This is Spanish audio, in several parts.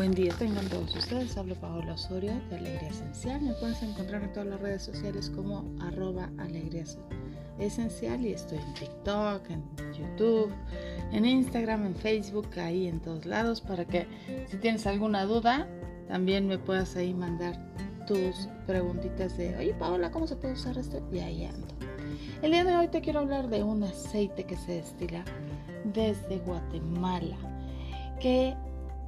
Buen día, tengan todos ustedes. Hablo Paola Osorio de Alegría Esencial. Me puedes encontrar en todas las redes sociales como arroba alegría esencial y estoy en TikTok, en YouTube, en Instagram, en Facebook, ahí en todos lados para que si tienes alguna duda también me puedas ahí mandar tus preguntitas de, oye Paola, ¿cómo se puede usar esto? Y ahí ando. El día de hoy te quiero hablar de un aceite que se destila desde Guatemala, que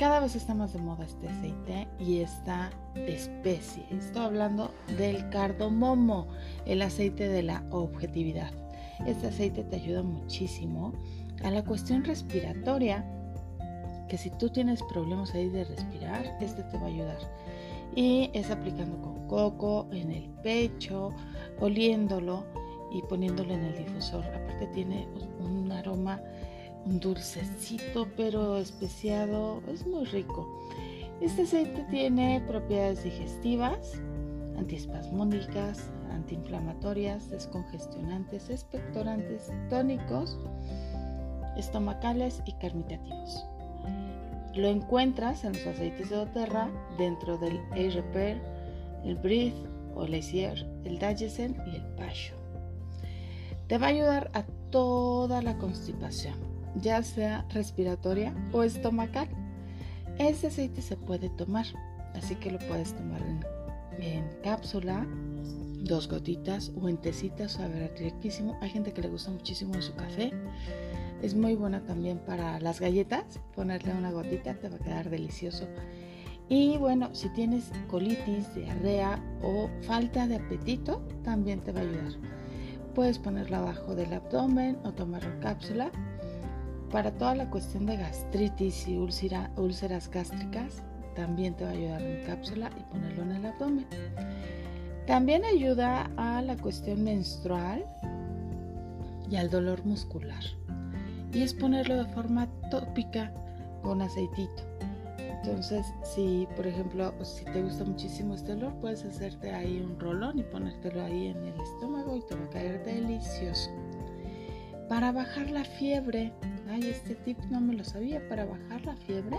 cada vez está más de moda este aceite y está de especie. Estoy hablando del cardomomo, el aceite de la objetividad. Este aceite te ayuda muchísimo a la cuestión respiratoria, que si tú tienes problemas ahí de respirar, este te va a ayudar. Y es aplicando con coco en el pecho, oliéndolo y poniéndolo en el difusor. Aparte tiene un aroma dulcecito pero especiado, es muy rico. Este aceite tiene propiedades digestivas, antiespasmódicas, antiinflamatorias, descongestionantes, expectorantes, tónicos, estomacales y carmitativos. Lo encuentras en los aceites de doTERRA dentro del A-Repair, el Breathe o el el Digestion y el Passion. Te va a ayudar a toda la constipación ya sea respiratoria o estomacal. Este aceite se puede tomar, así que lo puedes tomar en, cápsula, dos gotitas o en tecitas, saber riquísimo. Hay gente que le gusta muchísimo en su café. Es muy buena también para las galletas, ponerle una gotita te va a quedar delicioso. Y bueno, si tienes colitis, diarrea o falta de apetito, también te va a ayudar. Puedes ponerlo abajo del abdomen o tomarlo en cápsula para toda la cuestión de gastritis y úlceras gástricas, también te va a ayudar en cápsula y ponerlo en el abdomen. También ayuda a la cuestión menstrual y al dolor muscular. Y es ponerlo de forma tópica con aceitito. Entonces, si por ejemplo, si te gusta muchísimo este olor, puedes hacerte ahí un rolón y ponértelo ahí en el estómago y te va a caer delicioso. Para bajar la fiebre, ay, este tip no me lo sabía, para bajar la fiebre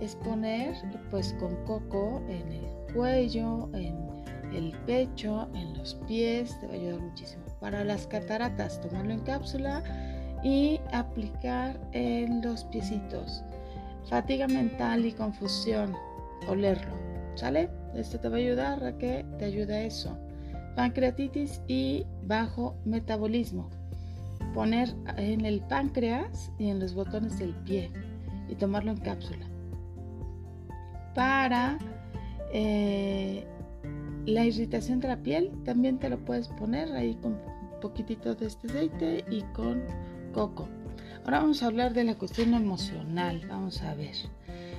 es poner pues con coco en el cuello, en el pecho, en los pies, te va a ayudar muchísimo. Para las cataratas, tomarlo en cápsula y aplicar en los piecitos. Fatiga mental y confusión, olerlo, ¿sale? Esto te va a ayudar a te ayude a eso. Pancreatitis y bajo metabolismo poner en el páncreas y en los botones del pie y tomarlo en cápsula. Para eh, la irritación de la piel también te lo puedes poner ahí con un poquitito de este aceite y con coco. Ahora vamos a hablar de la cuestión emocional. Vamos a ver.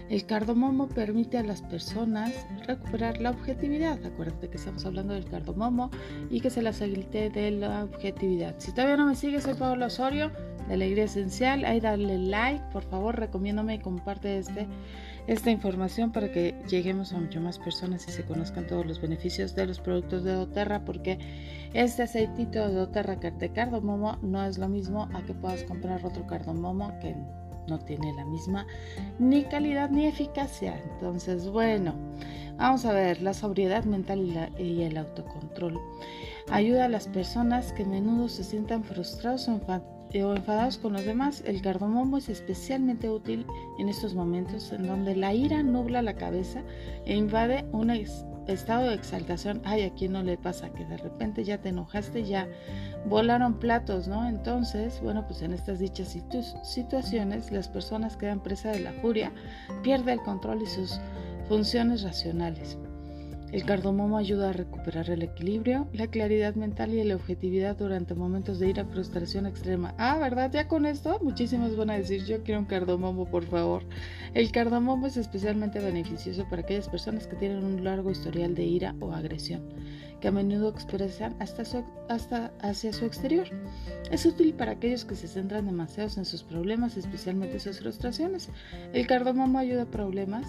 El cardomomo permite a las personas recuperar la objetividad. Acuérdate que estamos hablando del cardomomo y que se las habilite de la objetividad. Si todavía no me sigues, soy Pablo Osorio de Alegría Esencial. Ahí dale like, por favor, recomiéndome y comparte este, esta información para que lleguemos a mucho más personas y se conozcan todos los beneficios de los productos de doTERRA, porque este aceitito de doTERRA de cardomomo no es lo mismo a que puedas comprar otro cardomomo que no tiene la misma ni calidad ni eficacia. Entonces, bueno, vamos a ver la sobriedad mental y, el autocontrol. Ayuda a las personas que a menudo se sientan frustrados o, enfadados con los demás. El cardomomo es especialmente útil en estos momentos en donde la ira nubla la cabeza e invade una estado de exaltación, ay, a quién no le pasa que de repente ya te enojaste, ya volaron platos, ¿no? Entonces, bueno, pues en estas dichas situaciones las personas quedan presa de la furia, pierde el control y sus funciones racionales. El cardomomo ayuda a recuperar el equilibrio, la claridad mental y la objetividad durante momentos de ira, frustración extrema. Ah, ¿verdad? Ya con esto muchísimos van a decir, yo quiero un cardomomo, por favor. El cardomomo es especialmente beneficioso para aquellas personas que tienen un largo historial de ira o agresión, que a menudo expresan hasta, hasta hacia su exterior. Es útil para aquellos que se centran demasiado en sus problemas, especialmente sus frustraciones. El cardomomo ayuda a problemas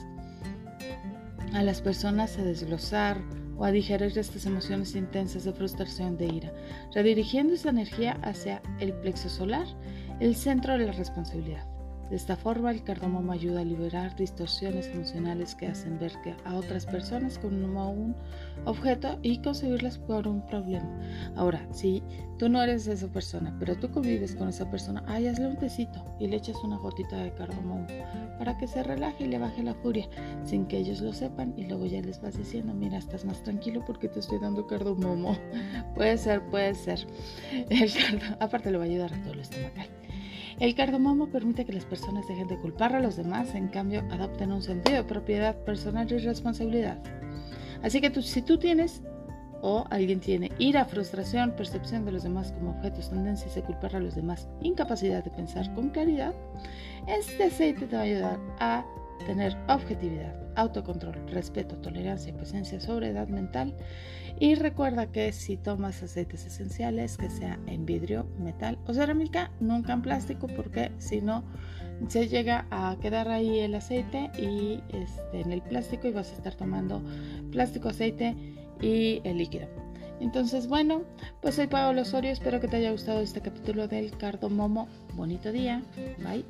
a las personas a desglosar o a digerir estas emociones intensas de frustración, de ira, redirigiendo esa energía hacia el plexo solar, el centro de la responsabilidad. De esta forma, el cardamomo ayuda a liberar distorsiones emocionales que hacen ver que a otras personas como un objeto y concebirlas por un problema. Ahora, si tú no eres esa persona, pero tú convives con esa persona, ay, hazle un tecito y le echas una gotita de cardamomo para que se relaje y le baje la furia, sin que ellos lo sepan y luego ya les vas diciendo, mira, estás más tranquilo porque te estoy dando cardamomo. puede ser, puede ser. El aparte le va a ayudar a todo el estomacal. El cardamomo permite que las personas dejen de culpar a los demás, en cambio adopten un sentido de propiedad personal y responsabilidad. Así que si tú tienes o alguien tiene ira, frustración, percepción de los demás como objetos, tendencias a culpar a los demás, incapacidad de pensar con claridad, este aceite te va a ayudar a tener objetividad, autocontrol, respeto, tolerancia, presencia, sobriedad mental. Y recuerda que si tomas aceites esenciales, que sea en vidrio, metal o cerámica, nunca en plástico, porque si no se llega a quedar ahí el aceite y este, en el plástico y vas a estar tomando plástico, aceite y el líquido. Entonces, bueno, pues soy Paola Osorio, espero que te haya gustado este capítulo del cardomomo. Bonito día, bye.